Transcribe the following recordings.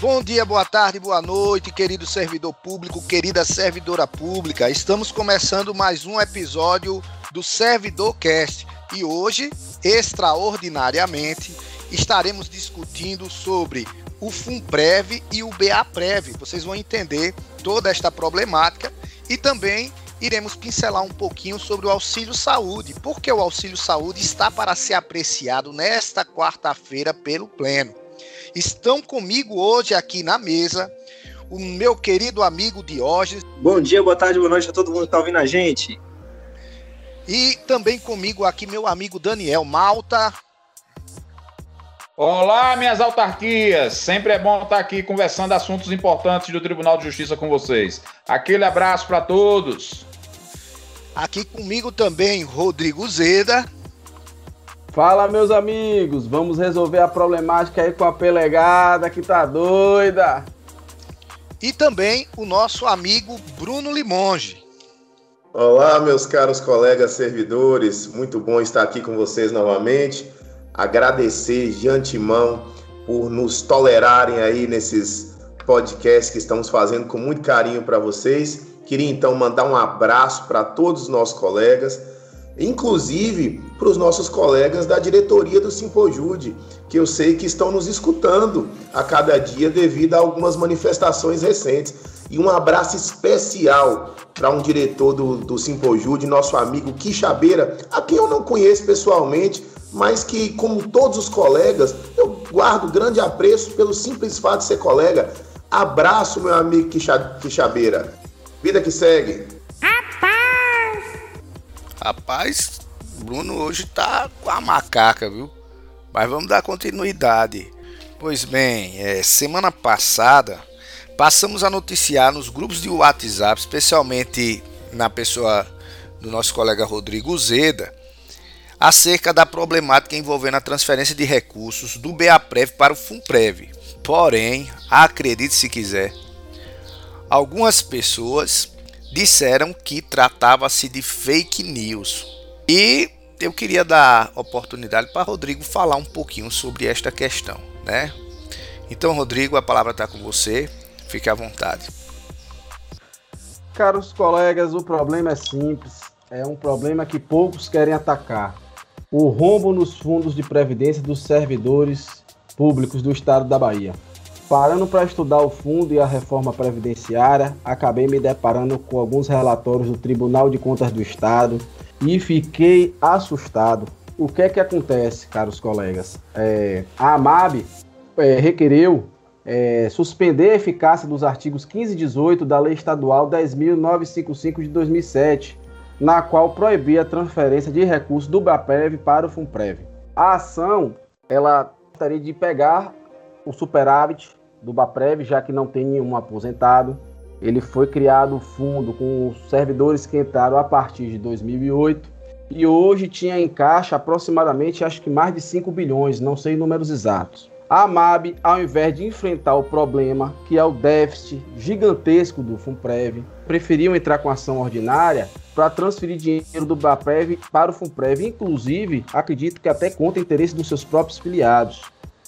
Bom dia, boa tarde, boa noite, querido servidor público, querida servidora pública. Estamos começando mais um episódio do Servidor Cast e hoje, extraordinariamente, estaremos discutindo sobre o FUNPREV e o BAPREV. Vocês vão entender toda esta problemática e também iremos pincelar um pouquinho sobre o auxílio saúde, porque o auxílio saúde está para ser apreciado nesta quarta-feira pelo Pleno. Estão comigo hoje aqui na mesa o meu querido amigo Diógenes. Bom dia, boa tarde, boa noite a todo mundo que está ouvindo a gente. E também comigo aqui meu amigo Daniel Malta. Olá, minhas autarquias! Sempre é bom estar aqui conversando assuntos importantes do Tribunal de Justiça com vocês. Aquele abraço para todos. Aqui comigo também Rodrigo Zeda. Fala, meus amigos, vamos resolver a problemática aí com a pelegada que tá doida. E também o nosso amigo Bruno Limonge. Olá, meus caros colegas servidores, muito bom estar aqui com vocês novamente. Agradecer de antemão por nos tolerarem aí nesses podcasts que estamos fazendo com muito carinho para vocês. Queria então mandar um abraço para todos os nossos colegas inclusive para os nossos colegas da diretoria do Simpojude, que eu sei que estão nos escutando a cada dia devido a algumas manifestações recentes. E um abraço especial para um diretor do, do Simpojude, nosso amigo Quixabeira, a quem eu não conheço pessoalmente, mas que, como todos os colegas, eu guardo grande apreço pelo simples fato de ser colega. Abraço, meu amigo Quixabeira. Vida que segue. Rapaz, Bruno hoje tá com a macaca, viu? Mas vamos dar continuidade. Pois bem, é, semana passada passamos a noticiar nos grupos de WhatsApp, especialmente na pessoa do nosso colega Rodrigo Zeda, acerca da problemática envolvendo a transferência de recursos do BAPREV para o FUNPREV. Porém, acredite se quiser, algumas pessoas disseram que tratava-se de fake news. E eu queria dar oportunidade para Rodrigo falar um pouquinho sobre esta questão, né? Então, Rodrigo, a palavra está com você. Fique à vontade. Caros colegas, o problema é simples. É um problema que poucos querem atacar. O rombo nos fundos de previdência dos servidores públicos do estado da Bahia. Parando para estudar o fundo e a reforma previdenciária, acabei me deparando com alguns relatórios do Tribunal de Contas do Estado e fiquei assustado. O que é que acontece, caros colegas? É, a AMAB é, requereu é, suspender a eficácia dos artigos 15 e 18 da Lei Estadual 10.955 de 2007, na qual proibia a transferência de recursos do BAPEV para o FUNPREV. A ação ela gostaria de pegar o superávit do BAPREV, já que não tem nenhum aposentado. Ele foi criado o fundo com servidores que entraram a partir de 2008 e hoje tinha em caixa aproximadamente, acho que mais de 5 bilhões, não sei números exatos. A AMAB, ao invés de enfrentar o problema, que é o déficit gigantesco do FUNPREV, preferiu entrar com ação ordinária para transferir dinheiro do BAPREV para o FUNPREV. Inclusive, acredito que até contra interesse dos seus próprios filiados.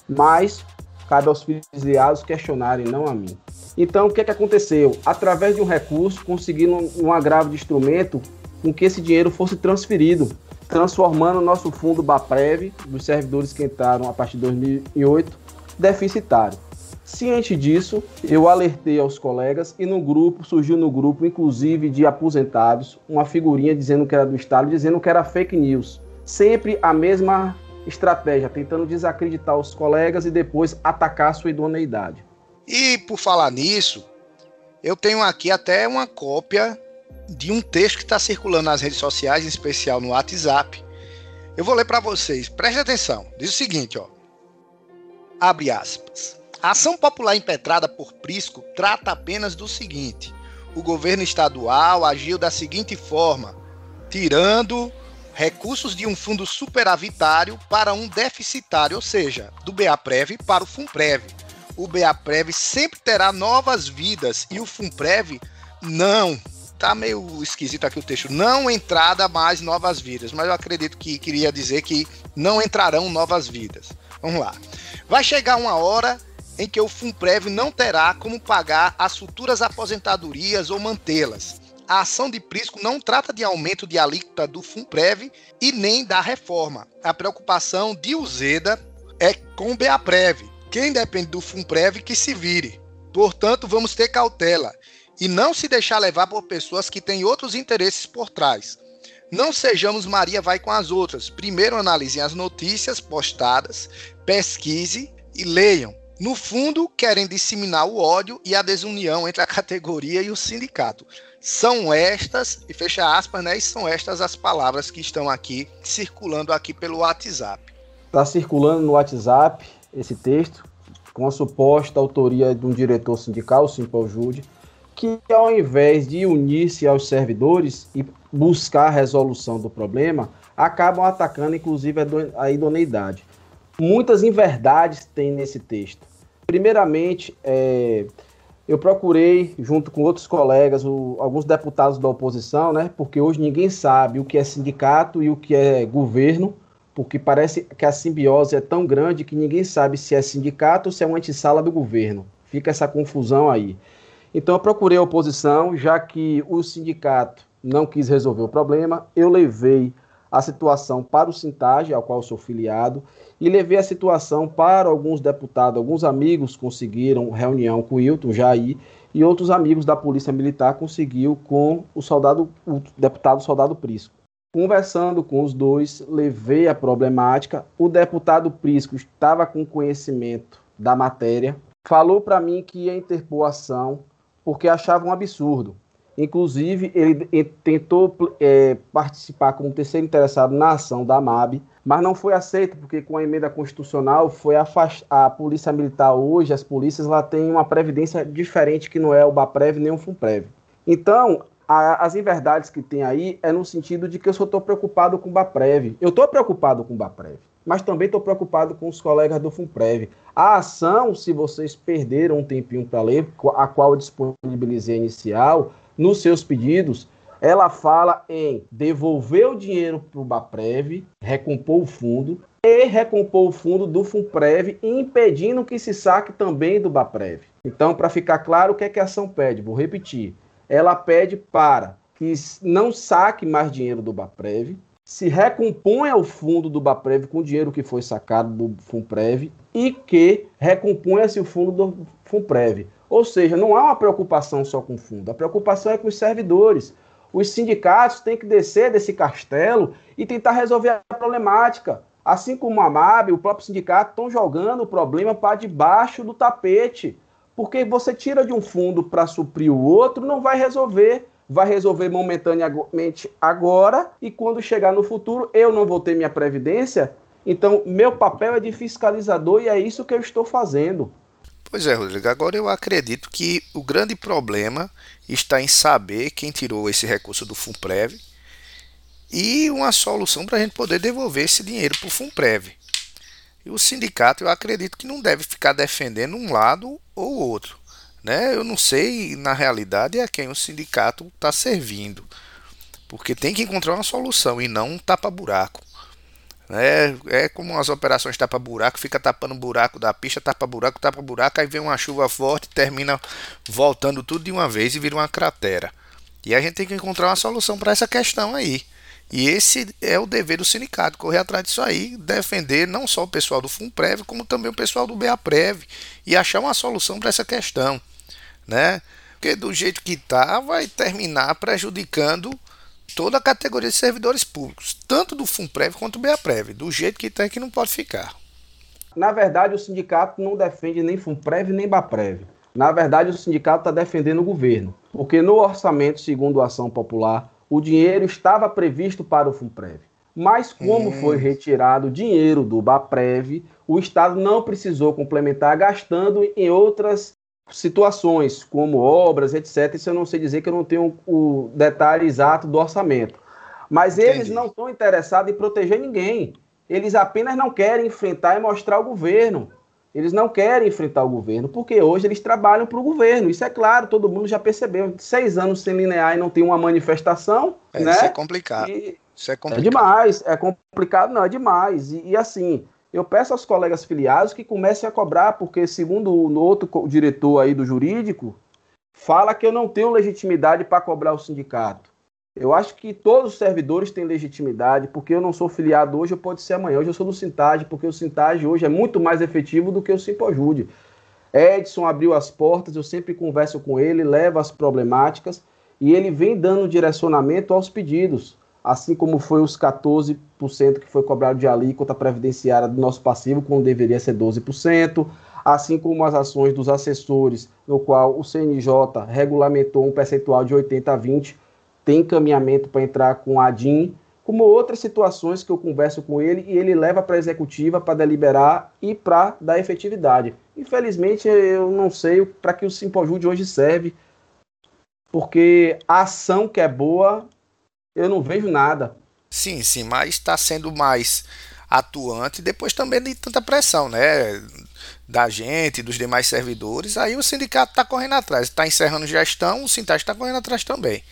Mas cabe aos filiados questionarem, não a mim. Então, o que, é que aconteceu? Através de um recurso, conseguiram um agravo de instrumento com que esse dinheiro fosse transferido, transformando o nosso fundo BAPREV, dos servidores que entraram a partir de 2008, deficitário. Ciente disso, eu alertei aos colegas e no grupo, surgiu no grupo, inclusive de aposentados, uma figurinha dizendo que era do Estado, dizendo que era fake news. Sempre a mesma estratégia, tentando desacreditar os colegas e depois atacar a sua idoneidade. E por falar nisso, eu tenho aqui até uma cópia de um texto que está circulando nas redes sociais, em especial no WhatsApp. Eu vou ler para vocês. Preste atenção. Diz o seguinte, ó. Abre aspas. A ação popular impetrada por Prisco trata apenas do seguinte: o governo estadual agiu da seguinte forma, tirando recursos de um fundo superavitário para um deficitário, ou seja, do BAPREV para o FUNPREV. o BAPREV sempre terá novas vidas e o FUNPREV não. Tá meio esquisito aqui o texto. Não entrada mais novas vidas, mas eu acredito que queria dizer que não entrarão novas vidas. Vamos lá. Vai chegar uma hora em que o FUNPREV não terá como pagar as futuras aposentadorias ou mantê-las. A ação de Prisco não trata de aumento de alíquota do FUNPREV e nem da reforma. A preocupação de Uzeda é com o BEAPREV. Quem depende do FUNPREV que se vire. Portanto, vamos ter cautela e não se deixar levar por pessoas que têm outros interesses por trás. Não sejamos Maria vai com as outras. Primeiro analisem as notícias postadas, pesquise e leiam. No fundo, querem disseminar o ódio e a desunião entre a categoria e o sindicato. São estas, e fecha aspas, né? São estas as palavras que estão aqui circulando aqui pelo WhatsApp. Está circulando no WhatsApp esse texto, com a suposta autoria de um diretor sindical, o Simple Jude, que ao invés de unir-se aos servidores e buscar a resolução do problema, acabam atacando inclusive a idoneidade. Muitas inverdades tem nesse texto. Primeiramente, é, eu procurei, junto com outros colegas, o, alguns deputados da oposição, né, porque hoje ninguém sabe o que é sindicato e o que é governo, porque parece que a simbiose é tão grande que ninguém sabe se é sindicato ou se é uma antessala do governo. Fica essa confusão aí. Então eu procurei a oposição, já que o sindicato não quis resolver o problema, eu levei a situação para o Sintage, ao qual sou filiado, e levei a situação para alguns deputados, alguns amigos conseguiram reunião com o Hilton Jair, e outros amigos da Polícia Militar conseguiu com o soldado, o deputado soldado Prisco. Conversando com os dois, levei a problemática. O deputado Prisco estava com conhecimento da matéria, falou para mim que ia interpor ação porque achava um absurdo. Inclusive, ele tentou é, participar como terceiro interessado na ação da MAB, mas não foi aceito, porque com a emenda constitucional foi a, a Polícia Militar hoje, as polícias lá têm uma previdência diferente que não é o BAPREV nem o FUNPREV. Então, a, as inverdades que tem aí é no sentido de que eu só estou preocupado com o BAPREV. Eu estou preocupado com o BAPREV, mas também estou preocupado com os colegas do FUNPREV. A ação, se vocês perderam um tempinho para ler, a qual eu disponibilizei inicial, nos seus pedidos, ela fala em devolver o dinheiro para o BAPREV, recompor o fundo, e recompor o fundo do FUNPREV, impedindo que se saque também do BAPREV. Então, para ficar claro, o que, é que a ação pede? Vou repetir. Ela pede para que não saque mais dinheiro do BAPREV, se recomponha o fundo do BAPREV com o dinheiro que foi sacado do FUNPREV e que recomponha-se o fundo do FUNPREV. Ou seja, não há uma preocupação só com o fundo, a preocupação é com os servidores. Os sindicatos têm que descer desse castelo e tentar resolver a problemática. Assim como a MAB, o próprio sindicato estão jogando o problema para debaixo do tapete. Porque você tira de um fundo para suprir o outro, não vai resolver. Vai resolver momentaneamente agora e quando chegar no futuro, eu não vou ter minha previdência. Então, meu papel é de fiscalizador e é isso que eu estou fazendo. Pois é, Rodrigo. Agora eu acredito que o grande problema está em saber quem tirou esse recurso do FUNPREV e uma solução para a gente poder devolver esse dinheiro para o FUNPREV. E o sindicato, eu acredito que não deve ficar defendendo um lado ou outro. Né? Eu não sei, na realidade, a quem o sindicato está servindo. Porque tem que encontrar uma solução e não um tapa-buraco. É, é como as operações tapa-buraco, fica tapando buraco da pista, tapa-buraco, tapa-buraco, aí vem uma chuva forte, termina voltando tudo de uma vez e vira uma cratera. E a gente tem que encontrar uma solução para essa questão aí. E esse é o dever do sindicato, correr atrás disso aí, defender não só o pessoal do FUNPREV, como também o pessoal do BEAPREV e achar uma solução para essa questão, né? Porque do jeito que tá, vai terminar prejudicando toda a categoria de servidores públicos, tanto do FUNPREV quanto do BEAPREV, do jeito que tem que não pode ficar. Na verdade, o sindicato não defende nem FUNPREV nem BAPREV. Na verdade, o sindicato está defendendo o governo, porque no orçamento, segundo a ação popular, o dinheiro estava previsto para o FUNPREV. Mas como hum. foi retirado dinheiro do BAPREV, o Estado não precisou complementar gastando em outras situações, como obras, etc. Isso eu não sei dizer que eu não tenho o detalhe exato do orçamento. Mas Entendi. eles não estão interessados em proteger ninguém. Eles apenas não querem enfrentar e mostrar o governo. Eles não querem enfrentar o governo, porque hoje eles trabalham para o governo. Isso é claro, todo mundo já percebeu. Seis anos sem linear e não tem uma manifestação. É, né? Isso é complicado. E isso é é complicado. demais, é complicado, não, é demais. E, e, assim, eu peço aos colegas filiados que comecem a cobrar, porque segundo o outro diretor aí do jurídico, fala que eu não tenho legitimidade para cobrar o sindicato. Eu acho que todos os servidores têm legitimidade, porque eu não sou filiado hoje, eu pode ser amanhã. Hoje eu sou do Sintage, porque o Sintage hoje é muito mais efetivo do que o Simpojude. Edson abriu as portas, eu sempre converso com ele, levo as problemáticas e ele vem dando direcionamento aos pedidos, assim como foi os 14% que foi cobrado de alíquota previdenciária do nosso passivo, quando deveria ser 12%, assim como as ações dos assessores, no qual o CNJ regulamentou um percentual de 80 a 20, tem encaminhamento para entrar com a ADIM, como outras situações que eu converso com ele e ele leva para a executiva para deliberar e para dar efetividade. Infelizmente, eu não sei para que o Simpojude hoje serve, porque a ação que é boa, eu não vejo nada. Sim, sim, mas está sendo mais atuante depois também de tanta pressão, né? Da gente, dos demais servidores. Aí o sindicato está correndo atrás, está encerrando gestão, o Sintage está correndo atrás também.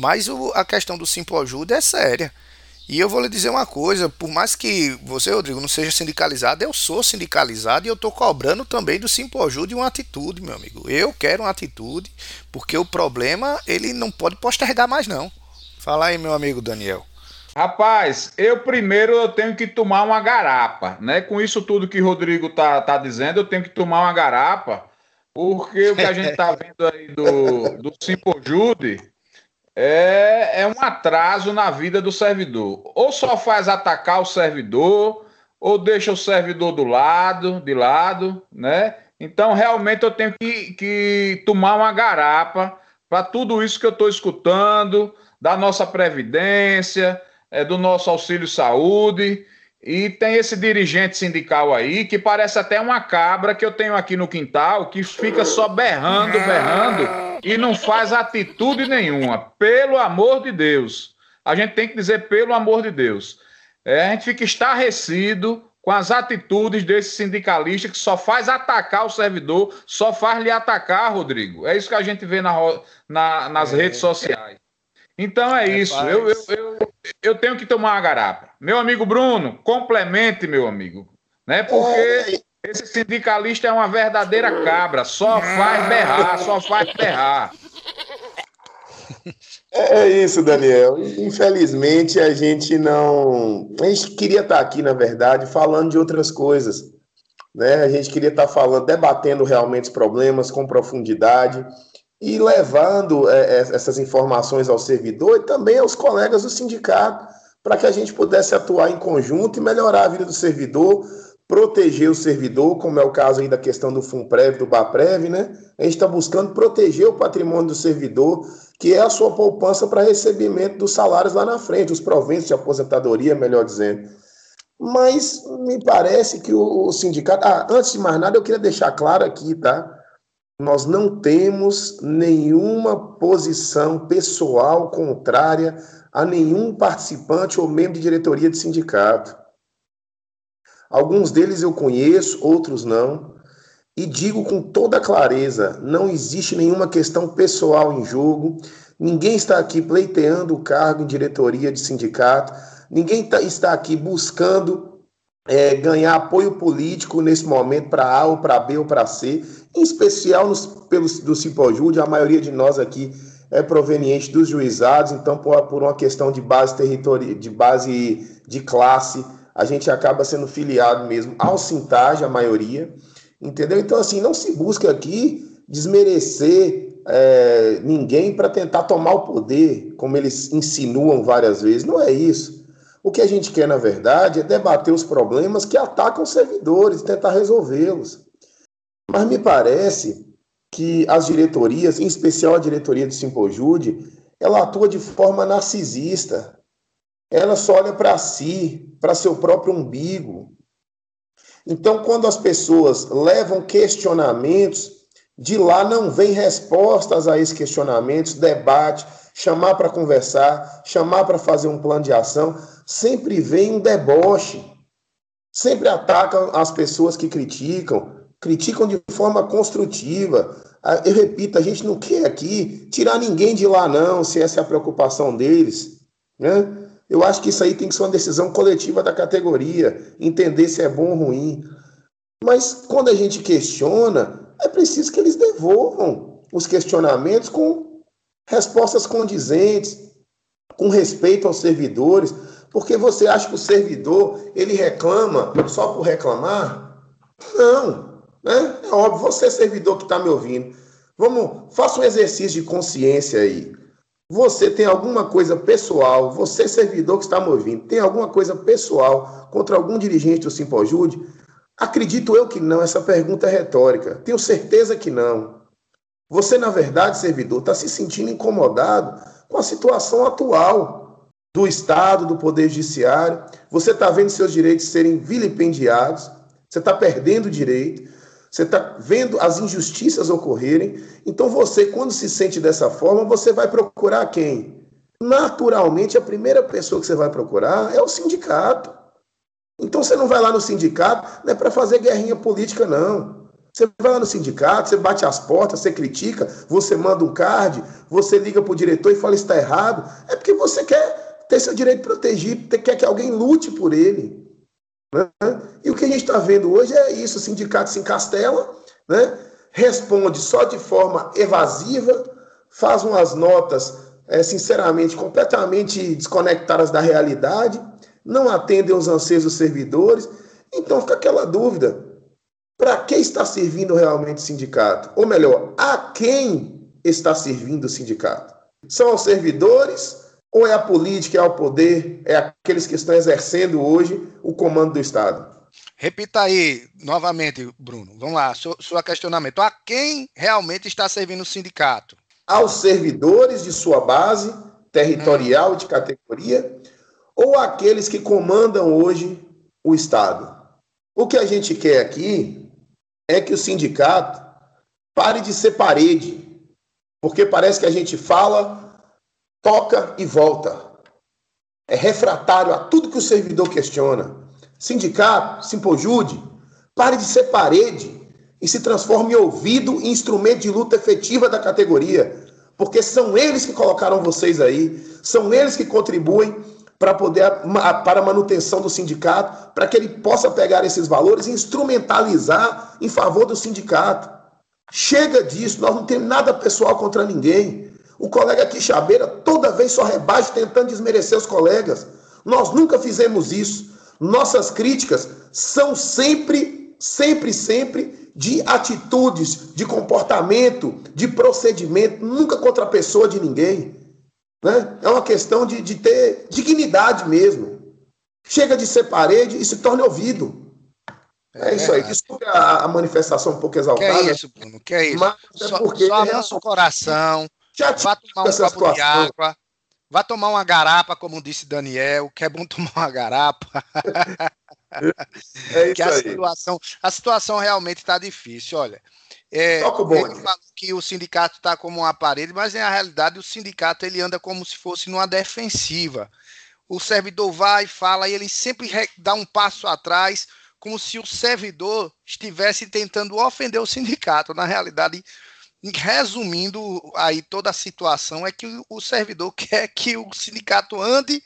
Mas o- a questão do Simpojuda é séria. E eu vou lhe dizer uma coisa, por mais que você, Rodrigo, não seja sindicalizado, eu sou sindicalizado e eu estou cobrando também do Simpojude uma atitude, meu amigo. Eu quero uma atitude, porque o problema ele não pode postergar mais não. Fala aí, meu amigo Daniel. Rapaz, eu primeiro eu tenho que tomar uma garapa, né? Com isso tudo que o Rodrigo tá, tá dizendo, eu tenho que tomar uma garapa, porque o que a gente tá vendo aí do, do Simpojude é, é um atraso na vida do servidor. Ou só faz atacar o servidor, ou deixa o servidor do lado, de lado, né? Então, realmente, eu tenho que, que tomar uma garapa para tudo isso que eu estou escutando, da nossa Previdência, é, do nosso auxílio saúde. E tem esse dirigente sindical aí que parece até uma cabra que eu tenho aqui no quintal, que fica só berrando, berrando e não faz atitude nenhuma. Pelo amor de Deus. A gente tem que dizer pelo amor de Deus. É, a gente fica estarrecido com as atitudes desse sindicalista que só faz atacar o servidor, só faz lhe atacar, Rodrigo. É isso que a gente vê na, na- nas É. redes sociais. Então é isso. Eu, eu, eu, eu tenho que tomar uma garapa. Meu amigo Bruno, complemente, meu amigo. Né? Porque esse sindicalista é uma verdadeira cabra. Só faz berrar, só faz berrar. É isso, Daniel. Infelizmente, a gente não. A gente queria estar aqui, na verdade, falando de outras coisas. Né? A gente queria estar falando, debatendo realmente os problemas com profundidade e levando é, é, essas informações ao servidor e também aos colegas do sindicato, para que a gente pudesse atuar em conjunto e melhorar a vida do servidor, proteger o servidor, como é o caso aí da questão do FUNPREV, do BAPREV, né? A gente está buscando proteger o patrimônio do servidor, que é a sua poupança para recebimento dos salários lá na frente, os proventos de aposentadoria, melhor dizendo. Mas me parece que o, sindicato. Ah, antes de mais nada, eu queria deixar claro aqui, tá? Nós não temos nenhuma posição pessoal contrária a nenhum participante ou membro de diretoria de sindicato. Alguns deles eu conheço, outros não. E digo com toda clareza: não existe nenhuma questão pessoal em jogo. Ninguém está aqui pleiteando o cargo em diretoria de sindicato. Ninguém tá, está aqui buscando é, ganhar apoio político nesse momento para A ou para B ou para C. Em especial nos, pelos, do Cipojude, a maioria de nós aqui é proveniente dos juizados, então por, por uma questão de base territorial, de base de classe, a gente acaba sendo filiado mesmo ao Sintage, a maioria. Entendeu? Então, assim, não se busca aqui desmerecer é, ninguém para tentar tomar o poder, como eles insinuam várias vezes. Não é isso. O que a gente quer, na verdade, é debater os problemas que atacam os servidores, tentar resolvê-los. Mas me parece que as diretorias, em especial a diretoria do Simpojude, ela atua de forma narcisista. Ela só olha para si, para seu próprio umbigo. Então, quando as pessoas levam questionamentos, de lá não vem respostas a esses questionamentos, debate, chamar para conversar, chamar para fazer um plano de ação, sempre vem um deboche. Sempre atacam as pessoas que criticam, criticam de forma construtiva. Ah, eu repito, a gente não quer aqui tirar ninguém de lá, não, se essa é a preocupação deles. Né? Eu acho que isso aí tem que ser uma decisão coletiva da categoria, entender se é bom ou ruim. Mas quando a gente questiona, é preciso que eles devolvam os questionamentos com respostas condizentes, com respeito aos servidores, porque você acha que o servidor ele reclama só por reclamar? Não. Né? É óbvio, você é servidor que está me ouvindo. Vamos, faça um exercício de consciência aí. Você tem alguma coisa pessoal, você servidor que está me ouvindo, tem alguma coisa pessoal contra algum dirigente do Simpojude? Acredito eu que não, essa pergunta é retórica. Tenho certeza que não. Você, na verdade, servidor, está se sentindo incomodado com a situação atual do Estado, do Poder Judiciário. Você está vendo seus direitos serem vilipendiados, você está perdendo direito. Você está vendo as injustiças ocorrerem. Então você, quando se sente dessa forma, você vai procurar quem? Naturalmente, a primeira pessoa que você vai procurar é o sindicato. Então você não vai lá no sindicato, não é para fazer guerrinha política, não. Você vai lá no sindicato, você bate as portas, você critica, você manda um card, você liga para o diretor e fala está errado. É porque você quer ter seu direito protegido, quer que alguém lute por ele. Né? E o que a gente está vendo hoje é isso: o sindicato se encastela, né? responde só de forma evasiva, faz umas notas, é, sinceramente, completamente desconectadas da realidade, não atendem os anseios dos servidores. Então fica aquela dúvida: para que está servindo realmente o sindicato? Ou melhor, a quem está servindo o sindicato? São aos servidores ou é a política, é o poder, é aqueles que estão exercendo hoje o comando do Estado? Repita aí novamente, Bruno. Vamos lá, seu, seu questionamento. A quem realmente está servindo o sindicato? Aos servidores de sua base territorial hum. de categoria ou aqueles que comandam hoje o Estado? O que a gente quer aqui é que o sindicato pare de ser parede, porque parece que a gente fala toca e volta. É refratário a tudo que o servidor questiona. Sindicato, simpojude, pare de ser parede e se transforme em ouvido e instrumento de luta efetiva da categoria. Porque são eles que colocaram vocês aí, são eles que contribuem para poder para a manutenção do sindicato, para que ele possa pegar esses valores e instrumentalizar em favor do sindicato. Chega disso, nós não temos nada pessoal contra ninguém. O colega Quixabeira toda vez só rebaixa tentando desmerecer os colegas. Nós nunca fizemos isso. Nossas críticas são sempre, sempre, sempre de atitudes, de comportamento, de procedimento, nunca contra a pessoa de ninguém. Né? É uma questão de, de ter dignidade mesmo. Chega de ser parede e se torne ouvido. É, é isso aí. Desculpe a, a, manifestação um pouco exaltada. Que é isso, Bruno? Que é isso? Mas é só, porque só nosso é coração já vá tomar um copo de água, vá tomar uma garapa, como disse Daniel, que é bom tomar uma garapa. é que a situação, a situação realmente está difícil, olha. É, ele falou que o sindicato está como uma parede, mas na realidade o sindicato ele anda como se fosse numa defensiva. O servidor vai, fala e ele sempre dá um passo atrás, como se o servidor estivesse tentando ofender o sindicato. Na realidade, resumindo aí toda a situação, é que o servidor quer que o sindicato ande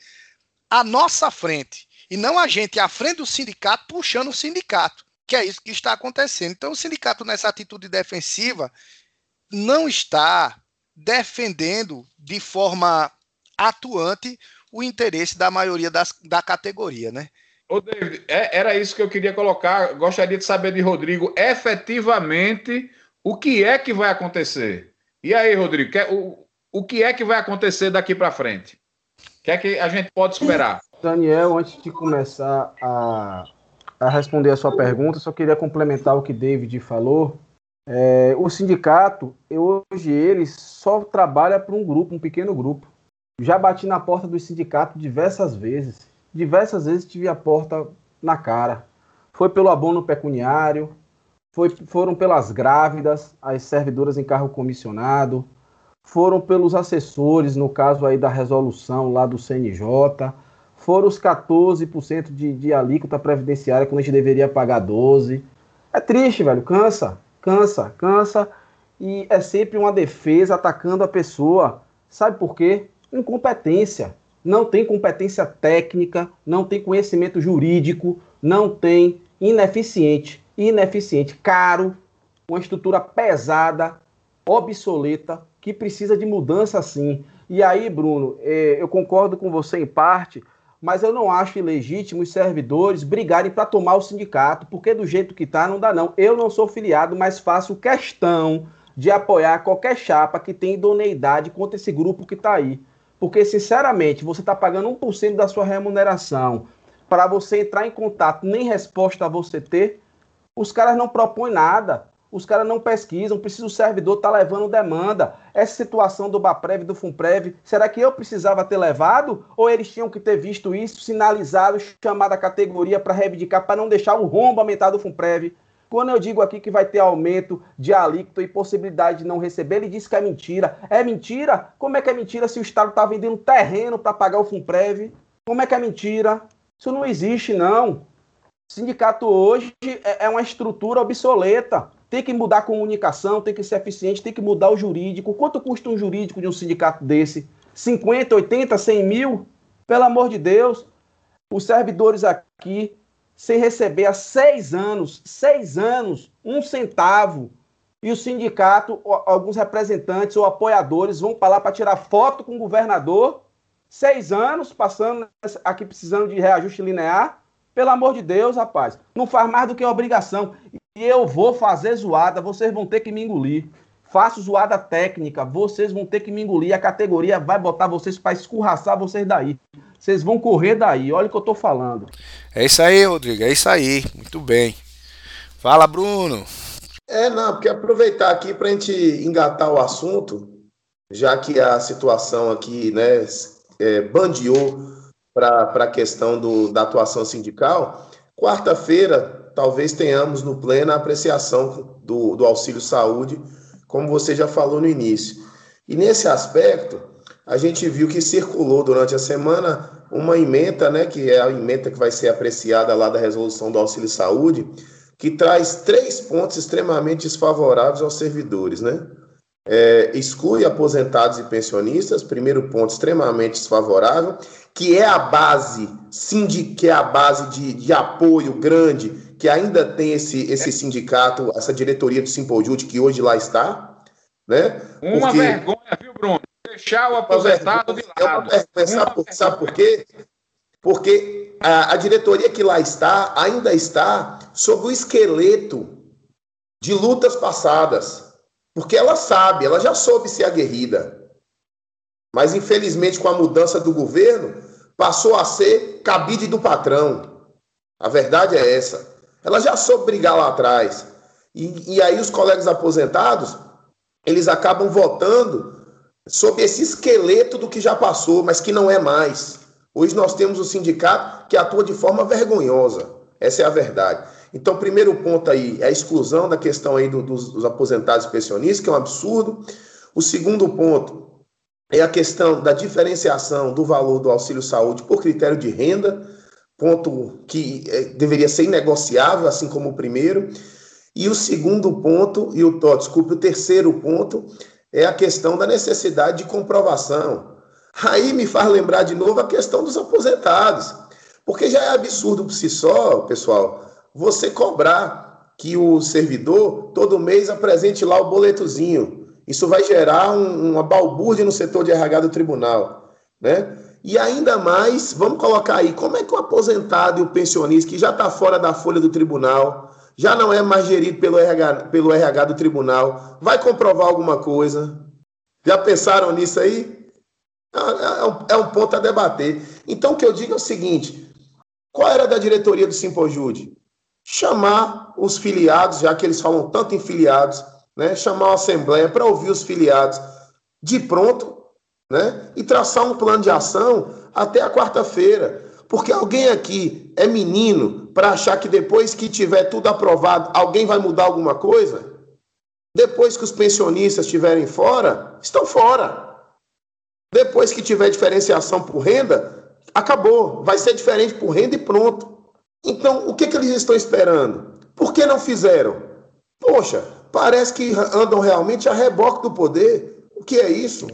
à nossa frente e não a gente à frente do sindicato puxando o sindicato, que é isso que está acontecendo. Então, o sindicato, nessa atitude defensiva, não está defendendo de forma atuante o interesse da maioria das, da categoria, né? Ô, David, é, era isso que eu queria colocar. Gostaria de saber de Rodrigo, efetivamente o que é que vai acontecer? E aí, Rodrigo, o, o que é que vai acontecer daqui para frente? O que é que a gente pode esperar? Daniel, antes de começar a, a responder a sua pergunta, só queria complementar o que David falou. É, o sindicato, hoje ele só trabalha para um grupo, um pequeno grupo. Já bati na porta do sindicato diversas vezes. Diversas vezes tive a porta na cara. Foi pelo abono pecuniário, foi, foram pelas grávidas, as servidoras em carro comissionado, foram pelos assessores, no caso aí da resolução lá do CNJ, foram os 14% de, de alíquota previdenciária, quando a gente deveria pagar 12%. É triste, velho. Cansa, cansa, cansa. E é sempre uma defesa atacando a pessoa. Sabe por quê? Incompetência. Não tem competência técnica, não tem conhecimento jurídico, não tem ineficiente. Ineficiente, caro, uma estrutura pesada, obsoleta, que precisa de mudança sim. E aí, Bruno, é, eu concordo com você em parte, mas eu não acho ilegítimo os servidores brigarem para tomar o sindicato, porque do jeito que está não dá não. Eu não sou filiado, mas faço questão de apoiar qualquer chapa que tem idoneidade contra esse grupo que está aí. Porque, sinceramente, você está pagando 1% da sua remuneração para você entrar em contato, nem resposta você ter, os caras não propõem nada os caras não pesquisam, precisa o servidor estar tá levando demanda. Essa situação do Baprev do Funprev, será que eu precisava ter levado? Ou eles tinham que ter visto isso, sinalizado, chamado a categoria para reivindicar, para não deixar o rombo aumentar do Funprev? Quando eu digo aqui que vai ter aumento de alíquota e possibilidade de não receber, ele disse que é mentira. É mentira? Como é que é mentira se o Estado está vendendo terreno para pagar o Funprev? Como é que é mentira? Isso não existe, não. Sindicato hoje é, é uma estrutura obsoleta. Tem que mudar a comunicação, tem que ser eficiente, tem que mudar o jurídico. Quanto custa um jurídico de um sindicato desse? 50, 80, 100 mil? Pelo amor de Deus. Os servidores aqui, sem receber há seis anos, seis anos, um centavo. E o sindicato, alguns representantes ou apoiadores vão para lá para tirar foto com o governador. Seis anos, passando aqui precisando de reajuste linear. Pelo amor de Deus, rapaz. Não faz mais do que obrigação. E eu vou fazer zoada, vocês vão ter que me engolir. Faço zoada técnica, vocês vão ter que me engolir. A categoria vai botar vocês para escorraçar vocês daí. Vocês vão correr daí, olha o que eu tô falando. É isso aí, Rodrigo, é isso aí. Muito bem. Fala, Bruno. É, não, porque aproveitar aqui para a gente engatar o assunto, já que a situação aqui, né, é, bandeou para a questão do, da atuação sindical. Quarta-feira, talvez tenhamos no pleno a apreciação do, do auxílio saúde, como você já falou no início. E nesse aspecto, a gente viu que circulou durante a semana uma emenda, né, que é a emenda que vai ser apreciada lá da resolução do auxílio saúde, que traz três pontos extremamente desfavoráveis aos servidores, né? É, exclui aposentados e pensionistas, primeiro ponto extremamente desfavorável, que é a base, que é a base de, de apoio grande que ainda tem esse, esse sindicato, essa diretoria do Simpojude que hoje lá está, né? Uma Porque... vergonha, viu, Bruno? Deixar o aposentado de lado. É sabe, por, sabe por quê? Porque a, a diretoria que lá está ainda está sob o esqueleto de lutas passadas. Porque ela sabe, ela já soube ser aguerrida. Mas, infelizmente, com a mudança do governo, passou a ser cabide do patrão. A verdade é essa. Ela já soube brigar lá atrás. E, e aí os colegas aposentados, eles acabam votando sob esse esqueleto do que já passou, mas que não é mais. Hoje nós temos o sindicato que atua de forma vergonhosa. Essa é a verdade. Então, primeiro ponto aí é a exclusão da questão aí do, dos, dos aposentados e pensionistas, que é um absurdo. O segundo ponto é a questão da diferenciação do valor do auxílio saúde por critério de renda ponto que é, deveria ser inegociável, assim como o primeiro. E o segundo ponto, e o desculpe, o terceiro ponto é a questão da necessidade de comprovação. Aí me faz lembrar de novo a questão dos aposentados. Porque já é absurdo por si só, pessoal, você cobrar que o servidor todo mês apresente lá o boletozinho. Isso vai gerar um, uma balbúrdia no setor de RH do tribunal, né? E ainda mais, vamos colocar aí, como é que o aposentado e o pensionista, que já está fora da folha do tribunal, já não é mais gerido pelo RH, pelo RH do tribunal, vai comprovar alguma coisa? Já pensaram nisso aí? É, é um, é um ponto a debater. Então, o que eu digo é o seguinte: qual era da diretoria do Simpojude? Chamar os filiados, já que eles falam tanto em filiados, né? chamar uma assembleia para ouvir os filiados de pronto né? E traçar um plano de ação até a quarta-feira. Porque alguém aqui é menino para achar que depois que tiver tudo aprovado, alguém vai mudar alguma coisa? Depois que os pensionistas estiverem fora, estão fora. Depois que tiver diferenciação por renda, acabou. Vai ser diferente por renda e pronto. Então, o que, que eles estão esperando? Por que não fizeram? Poxa, parece que andam realmente a reboque do poder. O que é isso?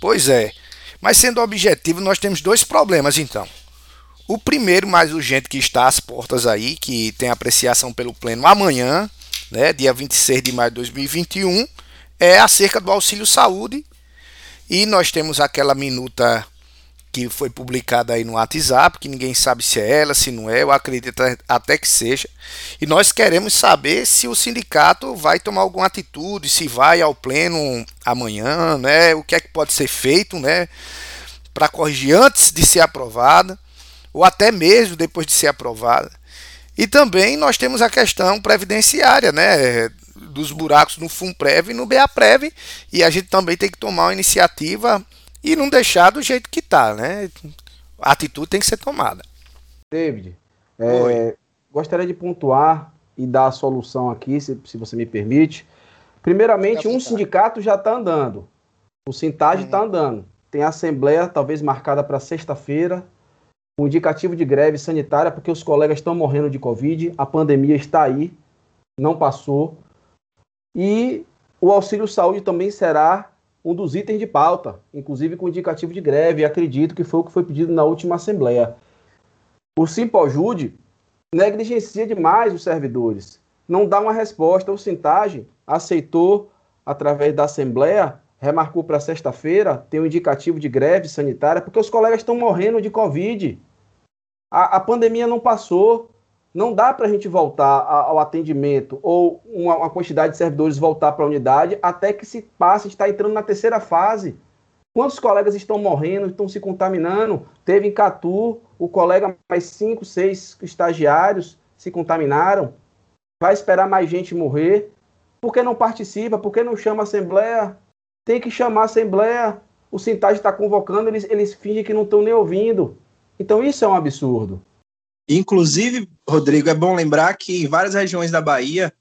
Pois é. Mas sendo objetivo, nós temos dois problemas então. O primeiro, mais urgente, que está às portas aí, que tem apreciação pelo Pleno amanhã, né, dia 26 de maio de 2021, é acerca do auxílio saúde. E nós temos aquela minuta que foi publicada aí no WhatsApp, que ninguém sabe se é ela, se não é, eu acredito até que seja. E nós queremos saber se o sindicato vai tomar alguma atitude, se vai ao pleno amanhã, né? O que é que pode ser feito, né? Para corrigir antes de ser aprovada, ou até mesmo depois de ser aprovada. E também nós temos a questão previdenciária, né? Dos buracos no FUNPREV e no BAPREV, e a gente também tem que tomar uma iniciativa e não deixar do jeito que tá, né? A atitude tem que ser tomada. David, é, gostaria de pontuar e dar a solução aqui, se, se você me permite. Primeiramente, um sindicato já está andando. O Sintage está uhum. andando. Tem assembleia, talvez marcada para sexta-feira, um indicativo de greve sanitária, porque os colegas estão morrendo de Covid, a pandemia está aí, não passou. E o auxílio saúde também será um dos itens de pauta, inclusive com indicativo de greve, acredito que foi o que foi pedido na última Assembleia. O Simpojude negligencia demais os servidores, não dá uma resposta. O Sintagem aceitou, através da Assembleia, remarcou para sexta-feira, tem um indicativo de greve sanitária, porque os colegas estão morrendo de Covid. A, a pandemia não passou, não dá para a gente voltar ao atendimento ou uma, quantidade de servidores voltar para a unidade até que se passe, está entrando na terceira fase. Quantos colegas estão morrendo, estão se contaminando? Teve em Catu, o colega mais cinco, seis estagiários se contaminaram. Vai esperar mais gente morrer? Por que não participa? Por que não chama a Assembleia? Tem que chamar a Assembleia. O Sintagem está convocando, eles, eles fingem que não estão nem ouvindo. Então isso é um absurdo. Inclusive, Rodrigo, é bom lembrar que em várias regiões da Bahia,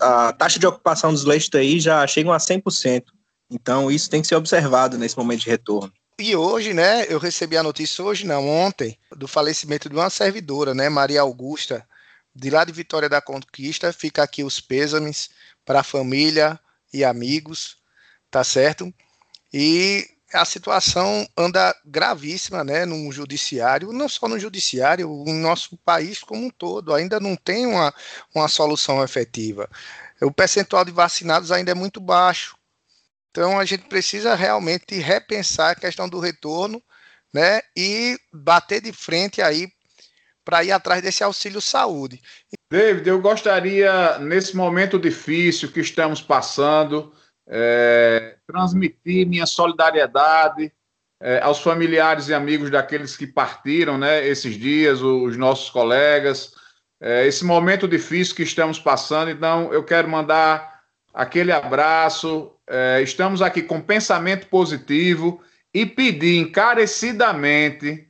a taxa de ocupação dos leitos aí já chegam a 100%. Então, isso tem que ser observado nesse momento de retorno. E hoje, né, eu recebi a notícia hoje, não, ontem, do falecimento de uma servidora, né, Maria Augusta, de lá de Vitória da Conquista. Fica aqui os pêsames para a família e amigos, tá certo? E a situação anda gravíssima né, no judiciário, não só no judiciário, o nosso país como um todo, ainda não tem uma, uma solução efetiva. O percentual de vacinados ainda é muito baixo. Então a gente precisa realmente repensar a questão do retorno né, e bater de frente aí para ir atrás desse auxílio saúde. David, eu gostaria, nesse momento difícil que estamos passando, é, transmitir minha solidariedade é, aos familiares e amigos daqueles que partiram né, esses dias, os nossos colegas, é, esse momento difícil que estamos passando. Então, eu quero mandar aquele abraço. É, estamos aqui com pensamento positivo e pedir encarecidamente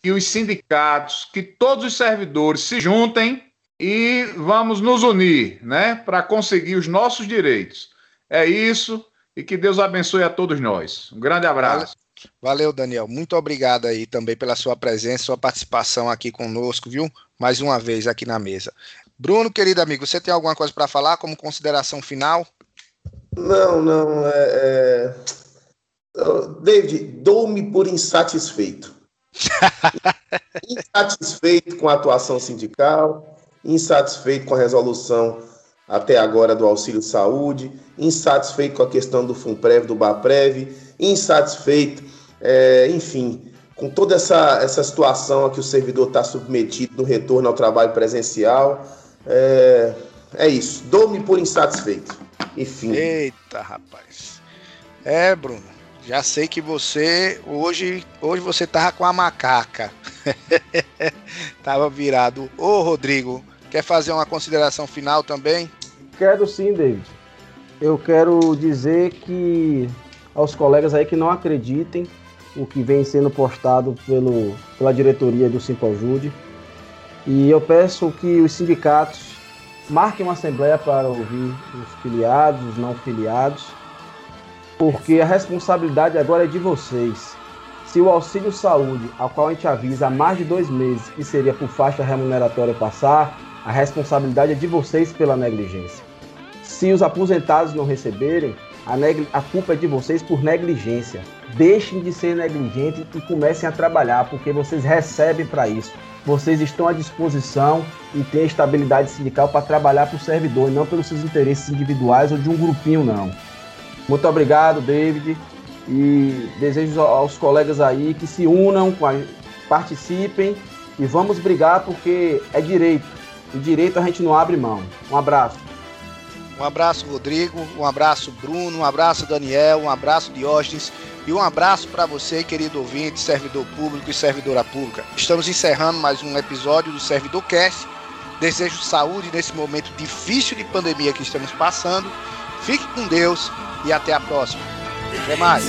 que os sindicatos, que todos os servidores se juntem e vamos nos unir, né, para conseguir os nossos direitos. É isso e que Deus abençoe a todos nós. Um grande abraço. Valeu, Daniel. Muito obrigado aí também pela sua presença, sua participação aqui conosco, viu? Mais uma vez aqui na mesa. Bruno, querido amigo, você tem alguma coisa para falar como consideração final? Não, não. É, é... David, dou-me por insatisfeito. insatisfeito com a atuação sindical, insatisfeito com a resolução até agora do auxílio saúde, insatisfeito com a questão do FUNPREV, do BAPREV, insatisfeito, é, enfim, com toda essa, essa situação a que o servidor está submetido no retorno ao trabalho presencial. É, é isso, dou-me por insatisfeito. Enfim. Eita, rapaz. É, Bruno, já sei que você hoje hoje você tava com a macaca. tava virado. Ô, Rodrigo, quer fazer uma consideração final também? Quero sim, David. Eu quero dizer que aos colegas aí que não acreditem o que vem sendo postado pelo, pela diretoria do Simpojude. E eu peço que os sindicatos marquem uma assembleia para ouvir os filiados, os não filiados, porque a responsabilidade agora é de vocês. Se o auxílio saúde, ao qual a gente avisa há mais de dois meses que seria por faixa remuneratória passar, A responsabilidade é de vocês pela negligência. Se os aposentados não receberem, a, a culpa é de vocês por negligência. Deixem de ser negligentes e comecem a trabalhar, porque vocês recebem para isso. Vocês estão à disposição e têm estabilidade sindical para trabalhar para o servidor, e não pelos seus interesses individuais ou de um grupinho, não. Muito obrigado, David, e desejo aos colegas aí que se unam, participem e vamos brigar porque é direito. O direito a gente não abre mão. Um abraço. Um abraço, Rodrigo. Um abraço, Bruno. Um abraço, Daniel. Um abraço, Diógenes. E um abraço para você, querido ouvinte, servidor público e servidora pública. Estamos encerrando mais um episódio do Servidor Cast. Desejo saúde nesse momento difícil de pandemia que estamos passando. Fique com Deus e até a próxima. Até mais.